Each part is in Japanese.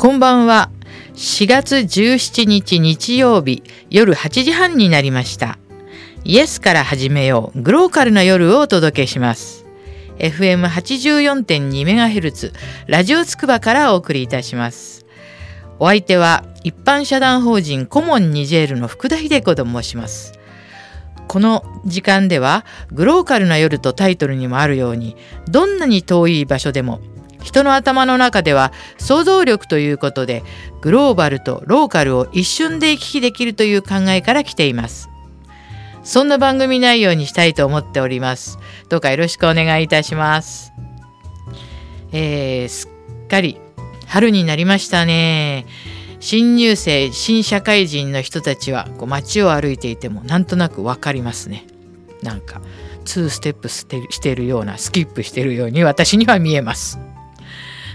こんばんは。4月17日日曜日夜8時半になりました。イエスから始めよう。グローカルな夜をお届けします。FM84.2MHz ラジオつくばからお送りいたします。お相手は一般社団法人コモンニジェールの福田秀子と申します。この時間ではグローカルな夜とタイトルにもあるようにどんなに遠い場所でも人の頭の中では想像力ということでグローバルとローカルを一瞬で行き来できるという考えから来ています。そんな番組内容にしたいと思っております。どうかよろしくお願いいたします。えー、すっかり春になりましたね。新入生新社会人の人たちはこう街を歩いていてもなんとなくわかりますね。なんか2ステップしてるようなスキップしてるように私には見えます。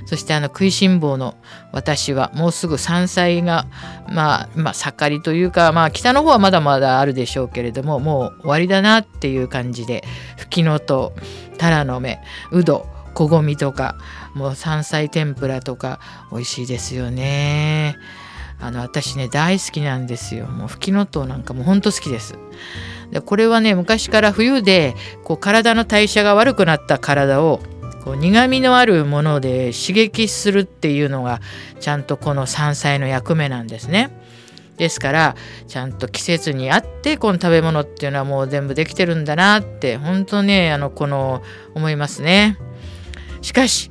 そしてあの食いしん坊の私はもうすぐ山菜がまあまあ盛りというかまあ北の方はまだまだあるでしょうけれどももう終わりだなっていう感じでフキノトウタラの芽うどこごみとかもう山菜天ぷらとか美味しいですよね。あの私ね大好きなんですよ。もうフキノトウなんかもほんと好きです。でこれはね昔から冬でこう体の代謝が悪くなった体をこう苦みのあるもので刺激するっていうのがちゃんとこの山菜の役目なんですね。ですからちゃんと季節に合ってこの食べ物っていうのはもう全部できてるんだなって本当ねあのこの思いますね。しかし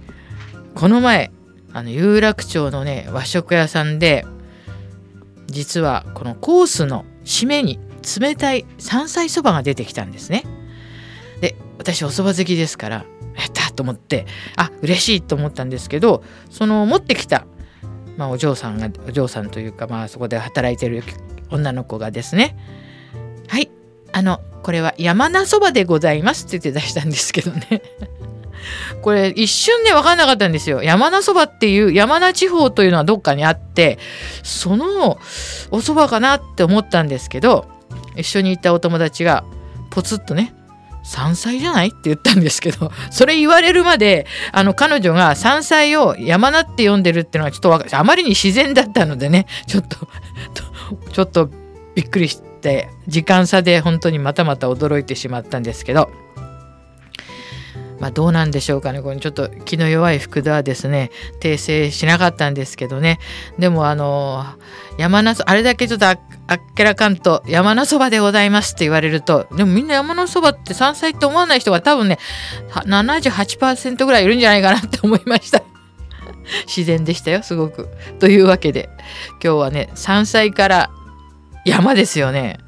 この前あの有楽町のね和食屋さんで実はこのコースの締めに冷たい山菜そばが出てきたんですね。で私お蕎麦好きですからと思ってあ嬉しいと思ったんですけどその持ってきた、まあ、お嬢さんがお嬢さんというか、まあ、そこで働いてる女の子がですねはいあのこれは山名そばでございますって言って出したんですけどね。これ一瞬ね分かんなかったんですよ。山名そばっていう山名地方というのはどっかにあってそのお蕎麦かなって思ったんですけど一緒にいたお友達がポツッとね山菜じゃない？って言ったんですけどそれ言われるまであの彼女が山菜を山菜って呼んでるっていうのはちょっと分かあまりに自然だったのでねちょっとちょっとびっくりして時間差で本当にまたまた驚いてしまったんですけどまあどうなんでしょうかね。これちょっと気の弱い福田はですね訂正しなかったんですけどね。でもあの山名あれだけちょっとあっけらかんと山名そばでございますって言われるとでもみんな山名そばって山菜って思わない人が多分ね78%ぐらいいるんじゃないかなって思いました。自然でしたよすごく。というわけで今日はね山菜から山ですよね。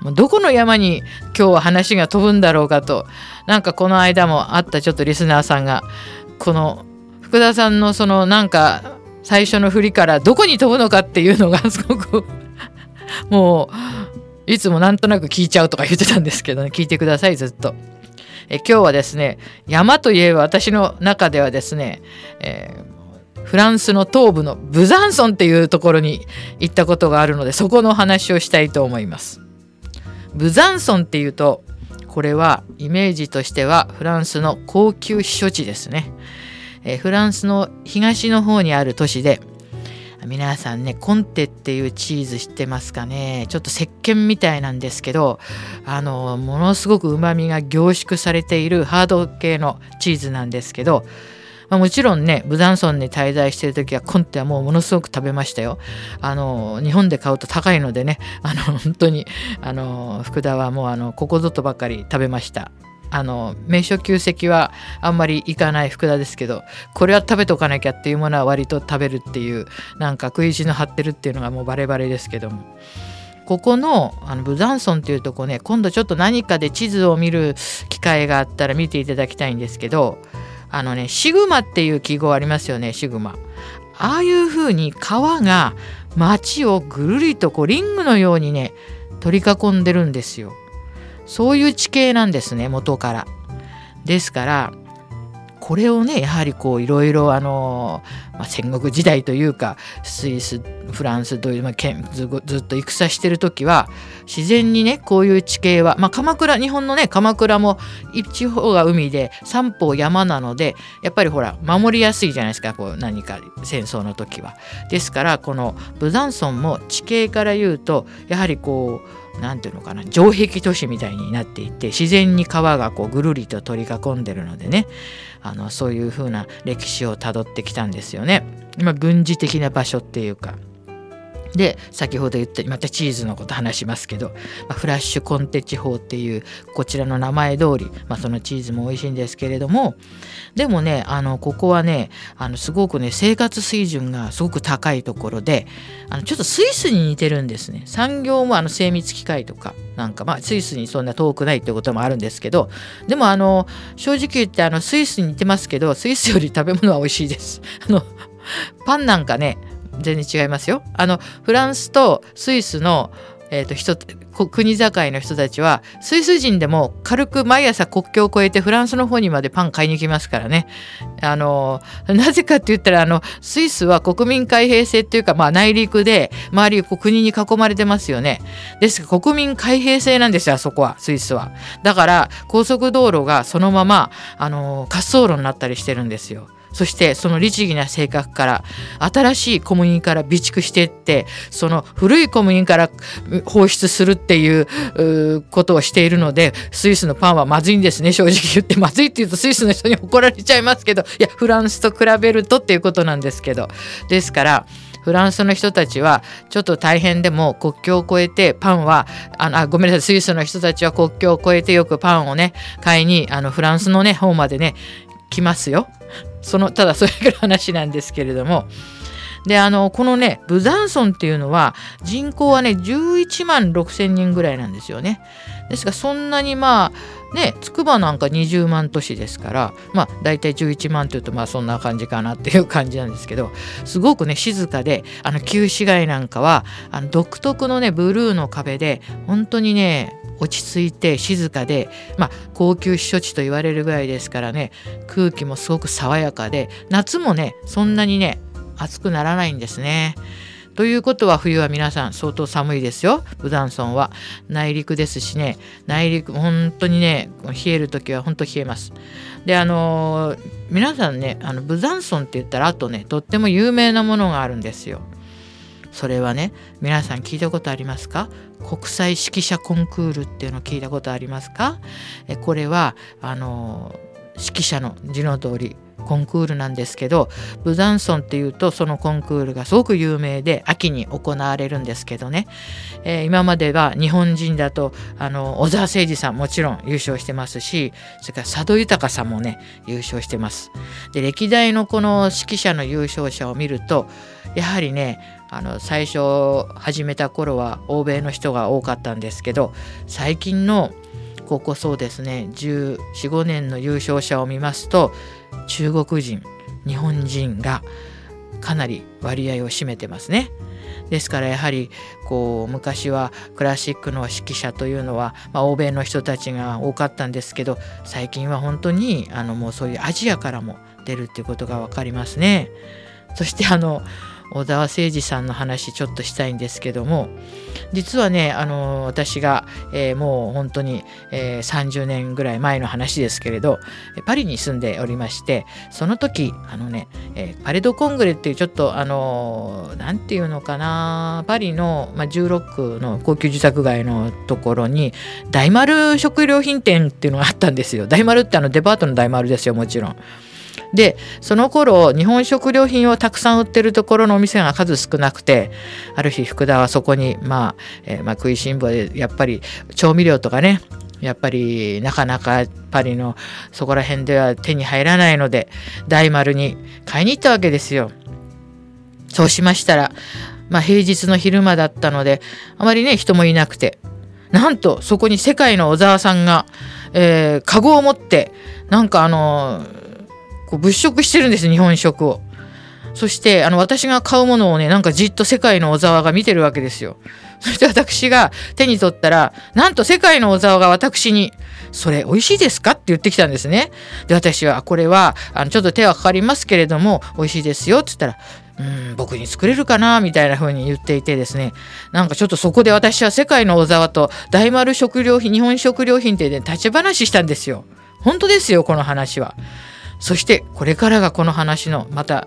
もうどこの山に今日は話が飛ぶんだろうかとなんかこの間もあったちょっとリスナーさんがこの福田さんのそのなんか最初の振りからどこに飛ぶのかっていうのがすごく もういつもなんとなく聞いちゃうとか言ってたんですけどね聞いてくださいずっと。え今日はですね山といえば私の中ではですね、えー、フランスの東部のブザンソンっていうところに行ったことがあるのでそこの話をしたいと思います。ブザンソンっていうとこれはイメージとしてはフランスの高級避暑地ですね。え、フランスの東の方にある都市で皆さんねコンテっていうチーズ知ってますかね？ちょっと石鹸みたいなんですけどあのものすごくうまみが凝縮されているハード系のチーズなんですけど、まあ、もちろんねブザンソンに滞在してる時はコンテはもうものすごく食べましたよ。あの日本で買うと高いのでねあの本当にあの福田はもうあのここぞとばかり食べました。あの名所旧跡はあんまり行かない福田ですけどこれは食べとかなきゃっていうものは割と食べるっていうなんか食い意地の張ってるっていうのがもうバレバレですけども。ここのあのブザンソンっていうとこね今度ちょっと何かで地図を見る機会があったら見ていただきたいんですけどあのねシグマっていう記号ありますよねシグマああいう風に川が街をぐるりとこうリングのようにね取り囲んでるんですよ。そういう地形なんですね元から。ですからこれをねやはりこういろいろあの、まあ、戦国時代というかスイスフランスという、まあ、ずずっと戦してる時は自然にねこういう地形は、まあ、鎌倉日本のね鎌倉も一方が海で三方山なのでやっぱりほら守りやすいじゃないですかこう何か戦争の時は。ですからこのブザンソンも地形から言うとやはりこう何ていうのかな城壁都市みたいになっていて自然に川がこうぐるりと取り囲んでるのでねあのそういう風な歴史をたどってきたんですよね。ま、軍事的な場所っていうかで先ほど言ったまたチーズのこと話しますけど、まあ、フラッシュコンテ地方っていうこちらの名前通り、まあ、そのチーズも美味しいんですけれどもでもねあのここはねあのすごくね生活水準がすごく高いところであのちょっとスイスに似てるんですね。産業もあの精密機械とかなんかまあスイスにそんな遠くないってこともあるんですけどでもあの正直言ってあのスイスに似てますけどスイスより食べ物は美味しいです。あのパンなんかね全然違いますよ。あのフランスとスイスの、えーと、人国境の人たちはスイス人でも軽く毎朝国境を越えてフランスの方にまでパン買いに来ますからね。あのなぜかって言ったらあのスイスは国民開閉制っていうか、まあ、内陸で周りこう国に囲まれてますよね。ですが国民開閉制なんですよあそこはスイスは。だから高速道路がそのままあの滑走路になったりしてるんですよ。そしてその律儀な性格から新しい小麦から備蓄していってその古い小麦から放出するっていうことをしているのでスイスのパンはまずいんですね正直言ってまずいって言うとスイスの人に怒られちゃいますけどいやフランスと比べるとっていうことなんですけどですからフランスの人たちはちょっと大変でも国境を越えてパンはあのあごめんなさいスイスの人たちは国境を越えてよくパンをね買いにあのフランスのね方までね来ますよ。そのただそれぐらい話なんですけれどもであのこのねブザンソンっていうのは人口はね11万6千人ぐらいなんですよね。ですからそんなにまあね筑波なんか20万都市ですからまあ大体11万というとまあそんな感じかなっていう感じなんですけどすごくね静かであの旧市街なんかはあの独特のねブルーの壁で本当にね落ち着いて静かで、まあ、高級避暑地と言われるぐらいですからね空気もすごく爽やかで夏もねそんなにね暑くならないんですね。ということは冬は皆さん相当寒いですよ。ブダンソンは。内陸ですしね。内陸本当にね冷える時は本当冷えます。であの、皆さんねあのブザンソンって言ったらあとねとっても有名なものがあるんですよ。それはね皆さん聞いたことありますか？国際指揮者コンクールっていうのを聞いたことありますか？えこれはあの指揮者の字の通りコンクールなんですけどブザンソンっていうとそのコンクールがすごく有名で秋に行われるんですけどね、えー、今までは日本人だとあの小沢誠二さんもちろん優勝してますしそれから佐渡豊さんもね優勝してます。で歴代のこの指揮者の優勝者を見るとやはりねあの最初始めた頃は欧米の人が多かったんですけど最近のここそうですね1415年の優勝者を見ますと中国人日本人がかなり割合を占めてますね。ですからやはりこう昔はクラシックの指揮者というのは、まあ、欧米の人たちが多かったんですけど最近は本当にあのもうそういうアジアからも出るっていうことが分かりますね。そしてあの小沢誠二さんの話ちょっとしたいんですけども実はねあの私が、えー、もう本当に、えー、30年ぐらい前の話ですけれどパリに住んでおりましてその時あのね、えー、パレドコングレっていうちょっとあの何て言うのかなパリの、まあ、16区の高級住宅街のところに大丸食料品店っていうのがあったんですよ大丸ってあのデパートの大丸ですよもちろん。でその頃日本食料品をたくさん売ってるところのお店が数少なくてある日福田はそこに、まあえー、まあ、食いしん坊でやっぱり調味料とかねやっぱりなかなかパリのそこら辺では手に入らないので大丸に買いに行ったわけですよ。そうしましたら、まあ、平日の昼間だったのであまりね人もいなくてなんとそこに世界の小沢さんが、えー、カゴを持ってなんかあのーこう物色してるんです日本食を。そしてあの私が買うものをねなんかじっと世界の小沢が見てるわけですよ。そして私が手に取ったらなんと世界の小沢が私に「それ美味しいですか?」って言ってきたんですね。で私はこれはあのちょっと手はかかりますけれども美味しいですよって言ったらうん僕に作れるかな？みたいな風に言っていてですねなんかちょっとそこで私は世界の小沢と大丸食料品日本食料品ってね立ち話したんですよ本当ですよこの話はそしてこれからがこの話のまた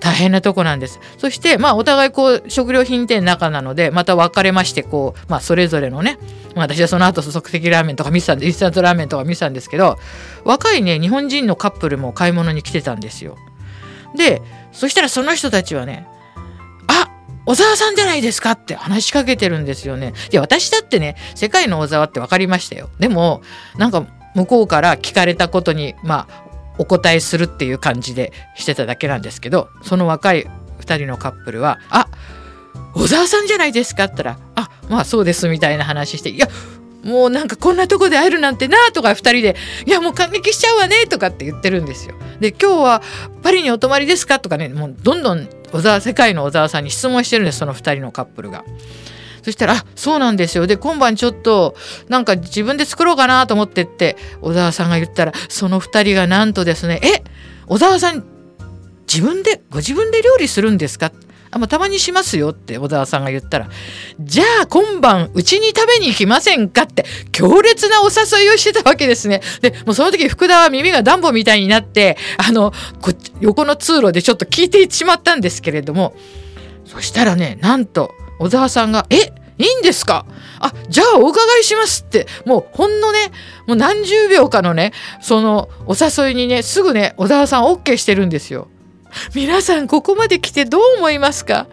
大変なとこなんです。そして、まあ、お互いこう、食料品店の中なので、また別れまして、こう、まあ、それぞれのね、私はその後、即席ラーメンとか見てたんで、インスタントラーメンとか見てたんですけど、若いね、日本人のカップルも買い物に来てたんですよ。で、そしたらその人たちはね、小沢さんじゃないですかって話しかけてるんですよね。いや、私だってね、世界の小沢って分かりましたよ。でも、なんか向こうから聞かれたことに、まあ、お答えするっていう感じでしてただけなんですけど、その若い2人のカップルは、あ小沢さんじゃないですかって言ったら、あまあそうですみたいな話して、いや、もうなんかこんなとこで会えるなんてなとか2人で「いやもう感激しちゃうわね」とかって言ってるんですよ。で今日はパリにお泊まりですか？とかねもうどんどん小沢世界の小沢さんに質問してるんですその2人のカップルが。そしたら「あそうなんですよ」で今晩ちょっとなんか自分で作ろうかなと思ってって小沢さんが言ったらその2人がなんとですね「え小沢さん自分でご自分で料理するんですか?」あまあ、たまにしますよって小沢さんが言ったら、じゃあ今晩うちに食べに行きませんかって強烈なお誘いをしてたわけですね。で、もうその時福田は耳がダンボみたいになって、あの、こ横の通路でちょっと聞いてしまったんですけれども、そしたらね、なんと小沢さんが、えいいんですか？あ、じゃあお伺いしますって、もうほんのね、もう何十秒かのね、そのお誘いにね、すぐね、小沢さん OK してるんですよ。皆さんここまで来てどう思いますか？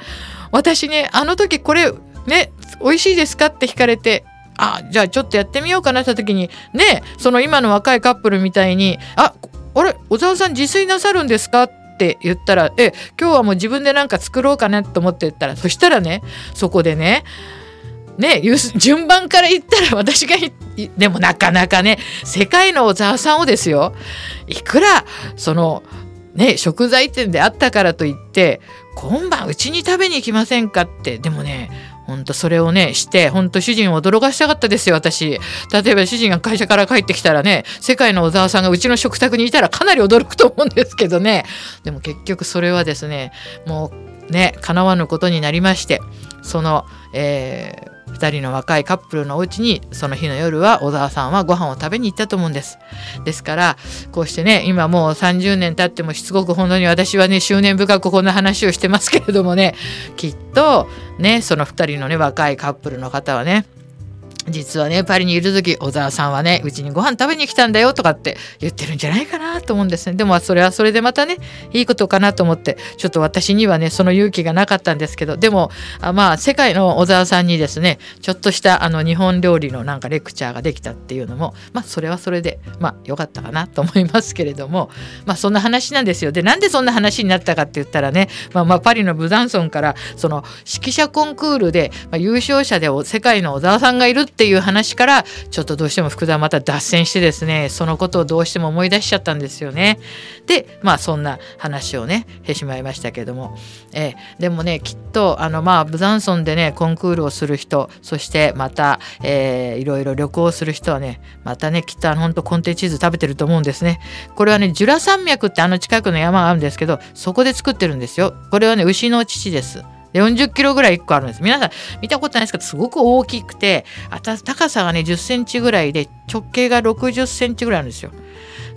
私ねあの時これね美味しいですかって聞かれてあじゃあちょっとやってみようかなった時にねその今の若いカップルみたいに「ああれ小沢さん自炊なさるんですか?」っって言ったら「え今日はもう自分で何か作ろうかなと思って言ったらそしたらねそこでねね 順番から言ったら私がでもなかなかね世界の小沢さんをですよいくらそのね、食材店であったからといって今晩うちに食べに行きませんかってでもねほんとそれをねしてほんと主人を驚かしたかったですよ私。例えば主人が会社から帰ってきたらね世界の小沢さんがうちの食卓にいたらかなり驚くと思うんですけどね。でも結局それはですねもうね叶わぬことになりましてその、えー2人の若いカップルのお家にその日の夜は小沢さんはご飯を食べに行ったと思うんです。ですからこうしてね今もう30年経ってもしつこく本当に私はね執念深くこんな話をしてますけれどもねきっとねその2人のね若いカップルの方はね実はねパリにいる時小沢さんはねうちにご飯食べに来たんだよとかって言ってるんじゃないかなと思うんですね。でもそれはそれでまたねいいことかなと思ってちょっと私にはねその勇気がなかったんですけどでもあまあ世界の小沢さんにですねちょっとしたあの日本料理のなんかレクチャーができたっていうのもまあそれはそれでまあ良かったかなと思いますけれどもまあそんな話なんですよ。でなんでそんな話になったかって言ったらねまあまあパリのブザンソンからその指揮者コンクールで、まあ、優勝者で世界の小沢さんがいるってっていう話からちょっとどうしても福田はまた脱線してですねそのことをどうしても思い出しちゃったんですよね。でまあそんな話をねしてしまいましたけども、えー、でもねきっとあのまあブザンソンでねコンクールをする人そしてまた、えー、いろいろ旅行する人はねまたねきっとあの本当コンテチーズ食べてると思うんですね。これはねジュラ山脈ってあの近くの山があるんですけどそこで作ってるんですよ。これはね牛の乳です。40キロぐらい1個あるんです。皆さん見たことないですけど、すごく大きくて、あた高さがね、10センチぐらいで、直径が60センチぐらいあるんですよ。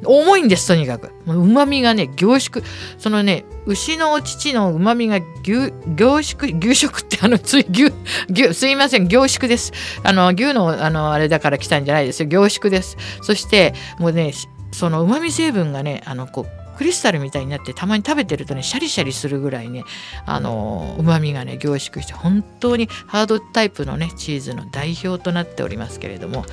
重いんです、とにかく。うまみがね、凝縮。そのね、牛のお乳のうまみが凝縮、牛食ってあの、つい、牛、牛、すいません、凝縮です。あの、牛の、あの、あれだから来たんじゃないですよ。凝縮です。そして、もうね、そのうまみ成分がね、あの、こう、クリスタルみたいになってたまに食べてるとねシャリシャリするぐらいねあのうまみがね凝縮して本当にハードタイプのねチーズの代表となっておりますけれども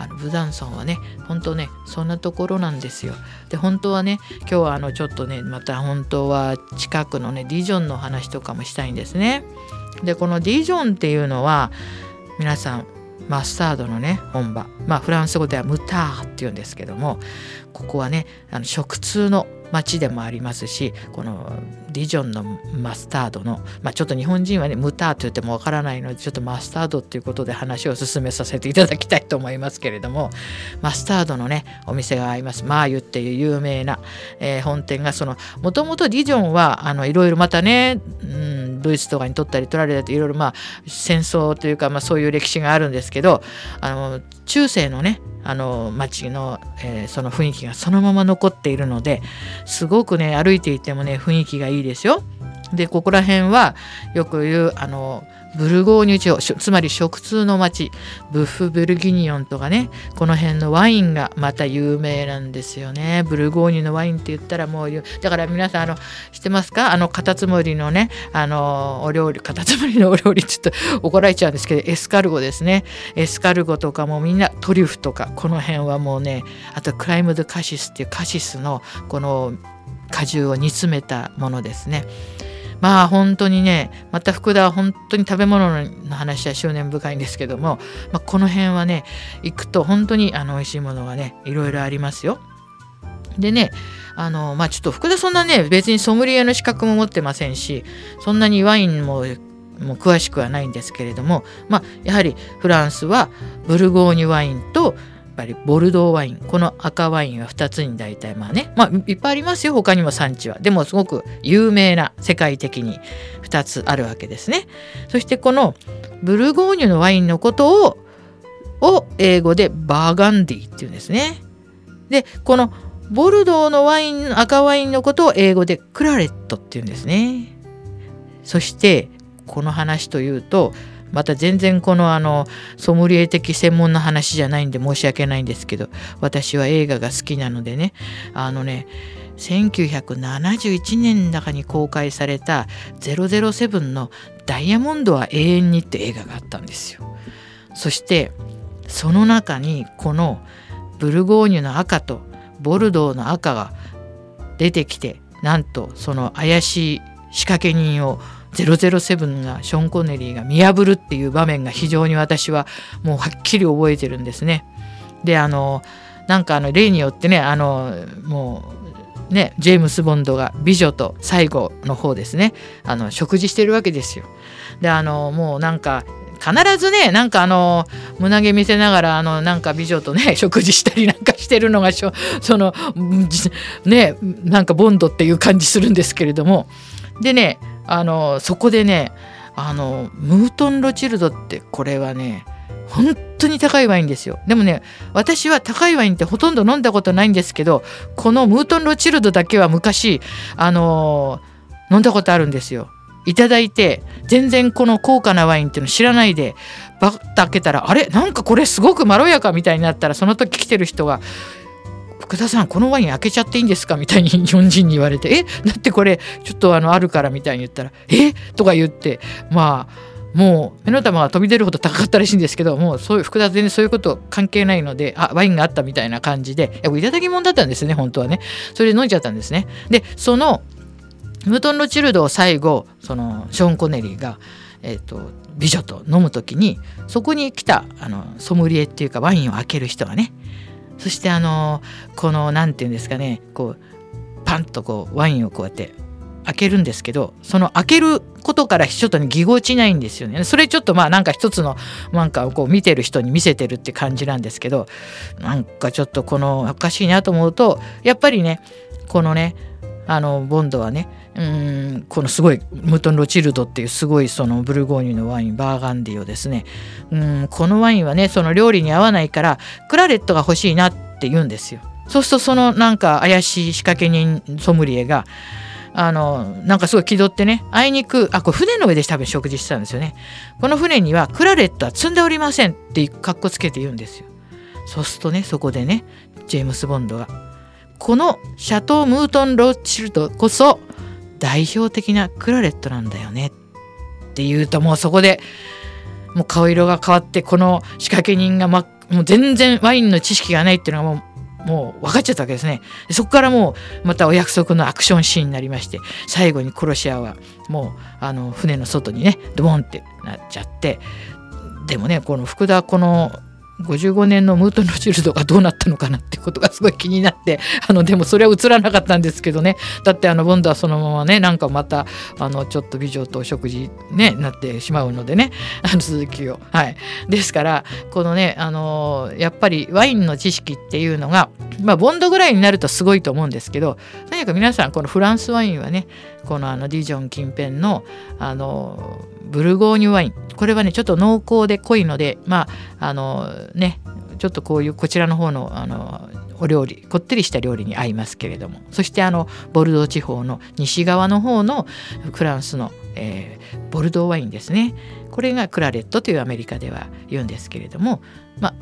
あのブダンソンはね本当ねそんなところなんですよ。で本当はね今日はあのちょっとねまた本当は近くのねディジョンの話とかもしたいんですね。でこのディジョンっていうのは皆さんマスタードのね本場まあフランス語ではムターっていうんですけどもここはねあの食通の町でもありますしこのディジョンのマスタードの、まあ、ちょっと日本人はねムターと言ってもわからないのでちょっとマスタードっていうことで話を進めさせていただきたいと思いますけれどもマスタードのねお店があります。マーユっていう有名な、えー、本店がそのもともとディジョンはあのいろいろまたね、うん、ドイツとかに取ったり取られたりいろいろまあ戦争というか、まあ、そういう歴史があるんですけどあの中世のねあの街の、えー、その雰囲気がそのまま残っているのですごくね歩いていてもね雰囲気がいいですよ。でここら辺はよく言うあのブルゴーニュ地方つまり食通の町ブッフ・ブルギニオンとかねこの辺のワインがまた有名なんですよね。ブルゴーニュのワインって言ったらもうだから皆さんあの知ってますか？あのカタツムリのねあのお料理カタツムリのお料理ちょっと 怒られちゃうんですけどエスカルゴですね。エスカルゴとかもみんなトリュフとかこの辺はもうねあとクライムドカシスっていうカシスのこの果汁を煮詰めたものですね。まあ本当にねまた福田は本当に食べ物の話は執念深いんですけども、まあ、この辺はね行くと本当にあの美味しいものがねいろいろありますよ。でねあのまあちょっと福田そんなね別にソムリエの資格も持ってませんしそんなにワインももう詳しくはないんですけれども、まあ、やはりフランスはブルゴーニュワインとぱりボルドーワイン。この赤ワインは2つに大体まあね。まあいっぱいありますよ。他にも産地は。でもすごく有名な世界的に2つあるわけですね。そしてこのブルゴーニュのワインのことをを英語でバーガンディっていうんですね。でこのボルドーのワイン赤ワインのことを英語でクラレットっていうんですね。そしてこの話というとまた全然このあのソムリエ的専門の話じゃないんで申し訳ないんですけど私は映画が好きなのでねあのね1971年だかに公開された007の「ダイヤモンドは永遠に」って映画があったんですよ。そしてその中にこのブルゴーニュの赤とボルドーの赤が出てきてなんとその怪しい仕掛け人を007がショーン・コネリーが見破るっていう場面が非常に私はもうはっきり覚えてるんですね。であのなんかあの例によってねあのもうねジェームス・ボンドが美女と最後の方ですねあの食事してるわけですよ。であのもうなんか必ずねなんかあの胸毛見せながらあのなんか美女とね 食事したりなんかしてるのがそのねなんかボンドっていう感じするんですけれどもでねあのそこでねあのムートン・ロチルドってこれはね本当に高いワインですよ。でもね私は高いワインってほとんど飲んだことないんですけどこのムートン・ロチルドだけは昔あの飲んだことあるんですよ。いただいて全然この高価なワインっていうの知らないでバッと開けたらあれ？なんかこれすごくまろやかみたいになったらその時来てる人が福田さんこのワイン開けちゃっていいんですか？みたいに日本人に言われてえ？だってこれちょっとあのあるからみたいに言ったらえ？とか言ってまあもう目の玉が飛び出るほど高かったらしいんですけどもうそういう福田全然そういうこと関係ないのであワインがあったみたいな感じでいただき物だったんですね本当はね。それで飲んじゃったんですね。でそのムートン・ロチルドを最後そのショーン・コネリーがえーと、美女と飲む時にそこに来たあのソムリエっていうかワインを開ける人がねそしてあのこの何て言うんですかねこうパンとこうワインをこうやって開けるんですけどその開けることからちょっとねぎこちないんですよね。それちょっとまあなんか一つのなんかこう見てる人に見せてるって感じなんですけどなんかちょっとこのおかしいなと思うとやっぱりねこのねあのボンドはねうんこのすごいムートン・ロチルドっていうすごいそのブルゴーニュのワインバーガンディをですね。うんこのワインはねその料理に合わないからクラレットが欲しいなって言うんですよ。そうするとそのなんか怪しい仕掛け人ソムリエがあのなんかすごい気取ってねあいにくあこれ船の上で多分食事してたんですよね。この船にはクラレットは積んでおりませんってかっこつけて言うんですよ。そうするとねそこでねジェームス・ボンドがこのシャトー・ムートン・ロッチルドこそ代表的なクラレットなんだよねって言うともうそこでもう顔色が変わってこの仕掛け人が、ま、もう全然ワインの知識がないっていうのがもうもう分かっちゃったわけですね。そこからもうまたお約束のアクションシーンになりまして最後に殺し屋はもうあの船の外にねドボンってなっちゃってでもねこの福田この55年のムートのシルドがどうなったのかなってことがすごい気になって あのでもそれは映らなかったんですけどね。だってあのボンドはそのままねなんかまたあのちょっと美女とお食事ねなってしまうのでね。あの続きを。はい。ですからこのねあのやっぱりワインの知識っていうのがまあボンドぐらいになるとすごいと思うんですけどとにかく皆さんこのフランスワインはねこのあのディジョン近辺のあのブルゴーニュワイン。これはねちょっと濃厚で濃いのでまああのねちょっとこういうこちらの方のあのお料理こってりした料理に合いますけれども。そしてあのボルドー地方の西側の方のフランスの、えー、ボルドーワインですね。これがクラレットというアメリカでは言うんですけれどもまあ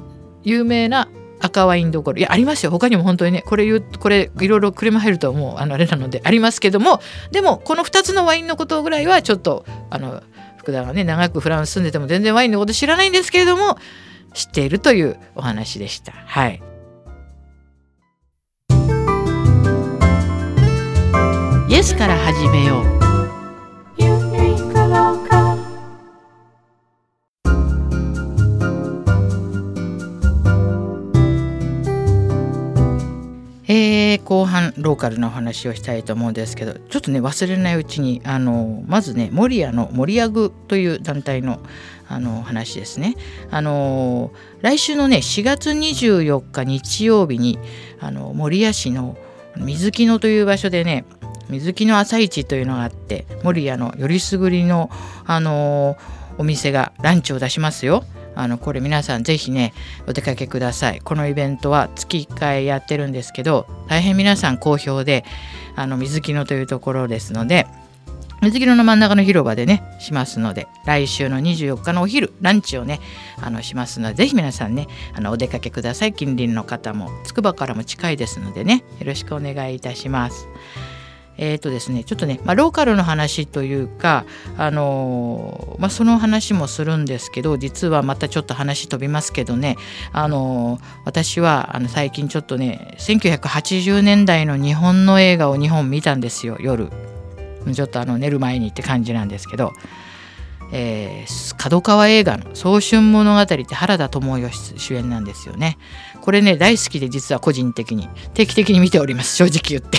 有名な赤ワインどころいやありますよ他にも本当にねこれ言うこれいろいろ車入るともうあのあれなのでありますけどもでもこの2つのワインのことぐらいはちょっとあの福田がね長くフランス住んでても全然ワインのこと知らないんですけれども知っているというお話でした。はい。イエスから始めよう。えー、後半ローカルなお話をしたいと思うんですけどちょっとね忘れないうちにあのまずね守谷の守谷具という団体のあの話ですね。あの来週のね4月24日日曜日にあの守谷市の水木野という場所でね水木の朝市というのがあって守谷のよりすぐりのあのお店がランチを出しますよ。あのこれ皆さんぜひねお出かけくださいこのイベントは月1回やってるんですけど大変皆さん好評であの水木野というところですので水着の真ん中の広場でねしますので来週の24日のお昼ランチをねあのしますのでぜひ皆さんねあのお出かけください近隣の方もつくばからも近いですのでねよろしくお願いいたします。えーとですね、ちょっとね、まあ、ローカルの話というか、あのー、まあ、その話もするんですけど実はまたちょっと話飛びますけどね、あのー、私はあの最近ちょっとね1980年代の日本の映画を2本見たんですよ夜。ちょっとあの寝る前にって感じなんですけど、えー、角川映画の「早春物語」って原田知世主演なんですよね。これね大好きで実は個人的に定期的に見ております正直言って。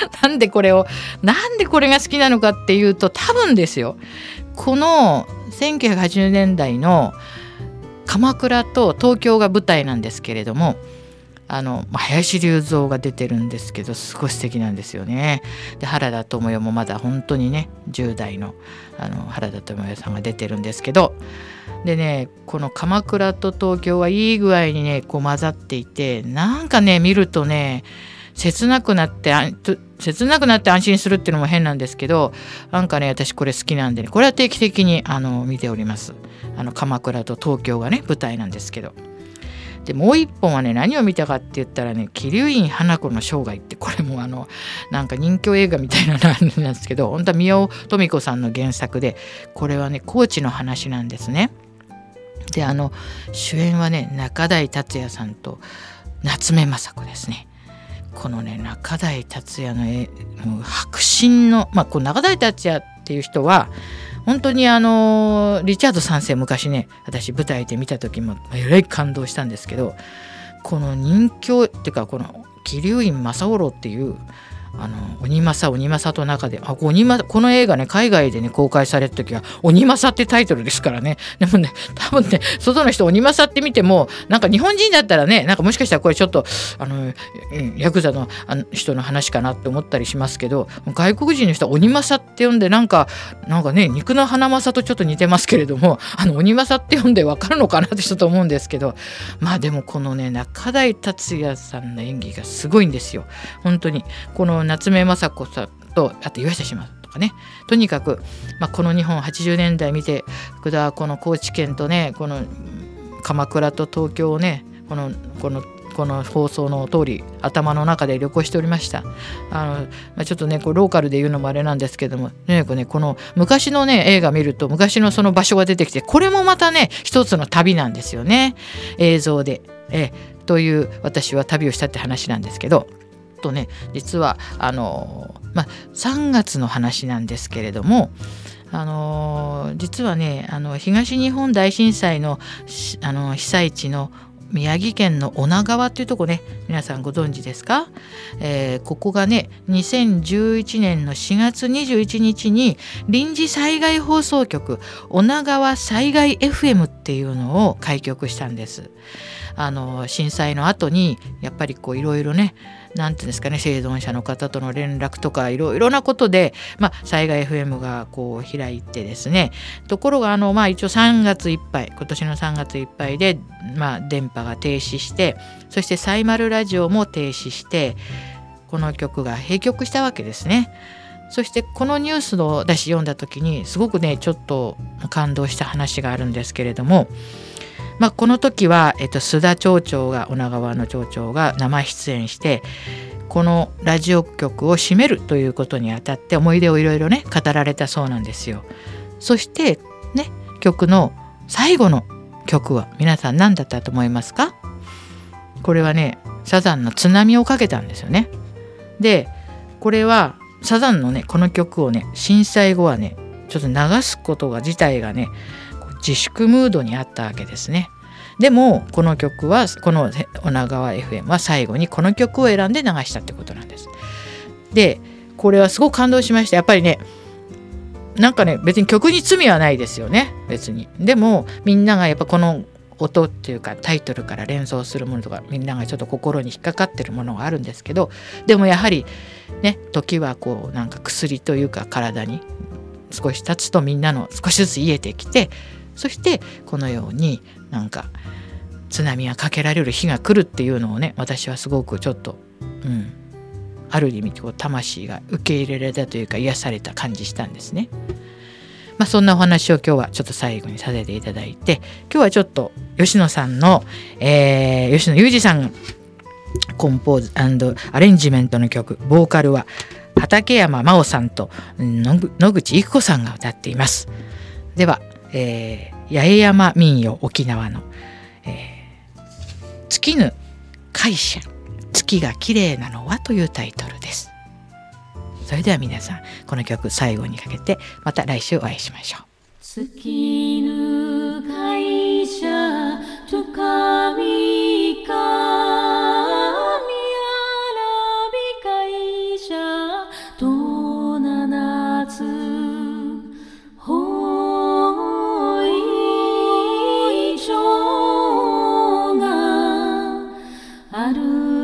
なんでこれをなんでこれが好きなのかっていうと多分ですよこの1980年代の鎌倉と東京が舞台なんですけれどもあの林隆三が出てるんですけどすごい素敵なんですよね。で原田知世もまだ本当にね10代のあの原田知世さんが出てるんですけどでねこの鎌倉と東京はいい具合にねこう混ざっていてなんかね見るとね切なくなって切なくなって安心するっていうのも変なんですけどなんかね私これ好きなんでねこれは定期的にあの見ておりますあの鎌倉と東京がね舞台なんですけどでもう一本はね何を見たかって言ったらね桐生院花子の生涯ってこれもあのなんか人気映画みたいなのなんですけど本当は宮尾富子さんの原作でこれはね高知の話なんですね。であの主演はね中台達也さんと夏目雅子ですね。このね中台達也の絵迫真のまあこう中台達也っていう人は本当にあのリチャード3世昔ね私舞台で見た時もえらい感動したんですけどこの人形っていうかこの桐生院正五郎っていうあの鬼政鬼政と中であ鬼政この映画ね海外でね公開された時は「鬼政」ってタイトルですからね。でもね多分ね外の人鬼政って見てもなんか日本人だったらねなんかもしかしたらこれちょっとあのヤクザの人の話かなって思ったりしますけど外国人の人は鬼政って呼んでなんかなんかね肉の花政とちょっと似てますけれども あの鬼政って呼んで分かるのかなってちょっと思うんですけどまあでもこのね中台達也さんの演技がすごいんですよ。本当にこの夏目雅子さんとあと岩下志麻とかね。とにかく、まあ、この日本80年代見て福田はこの高知県とねこの鎌倉と東京をねこのこのこの放送の通り頭の中で旅行しておりました。あの、まあ、ちょっとねこうローカルで言うのもあれなんですけどもねこねこの昔のね映画見ると昔のその場所が出てきてこれもまたね一つの旅なんですよね。映像で。え。という私は旅をしたって話なんですけど。とね実はあの、まあ、3月の話なんですけれどもあの実はねあの東日本大震災のあの被災地の宮城県の女川っていうとこね皆さんご存知ですか、えー、ここがね2011年の4月21日に臨時災害放送局女川災害 FM っていうのを開局したんです。あの震災の後にやっぱりこういろいろね何て言うんですかね生存者の方との連絡とかいろいろなことで、まあ、災害 FM がこう開いてですねところがあの、まあ、一応3月いっぱい今年の3月いっぱいで、まあ、電波が停止してそしてサイマルラジオも停止してこの曲が閉局したわけですね。そしてこのニュースを私読んだ時にすごくねちょっと感動した話があるんですけれどもまあ、この時は、えっと、須田町長が女川の町長が生出演してこのラジオ局を閉めるということにあたって思い出をいろいろね語られたそうなんですよ。そしてね曲の最後の曲は皆さん何だったと思いますか？これはねサザンの津波をかけたんですよね。でこれはサザンのねこの曲をね震災後はねちょっと流すことが自体がね自粛ムードにあったわけですね。でもこの曲はこの女川 FM は最後にこの曲を選んで流したってことなんです。でこれはすごく感動しましたやっぱりねなんかね別に曲に罪はないですよね別に。でもみんながやっぱこの音っていうかタイトルから連想するものとかみんながちょっと心に引っかかってるものがあるんですけどでもやはりね時はこうなんか薬というか体に少し経つとみんなの少しずつ癒えてきてそしてこのようになんか津波がかけられる日が来るっていうのをね私はすごくちょっとうんある意味こう魂が受け入れられたというか癒された感じしたんですね。まあ、そんなお話を今日はちょっと最後にさせていただいて今日はちょっと吉野さんの、えー、吉野裕二さんコンポーズアレンジメントの曲ボーカルは畠山真央さんと野口育子さんが歌っています。ではえー、八重山民謡沖縄の、えー、月ぬ会社月が綺麗なのはというタイトルです。それでは皆さんこの曲最後にかけてまた来週お会いしましょう。月ぬ会社と神ある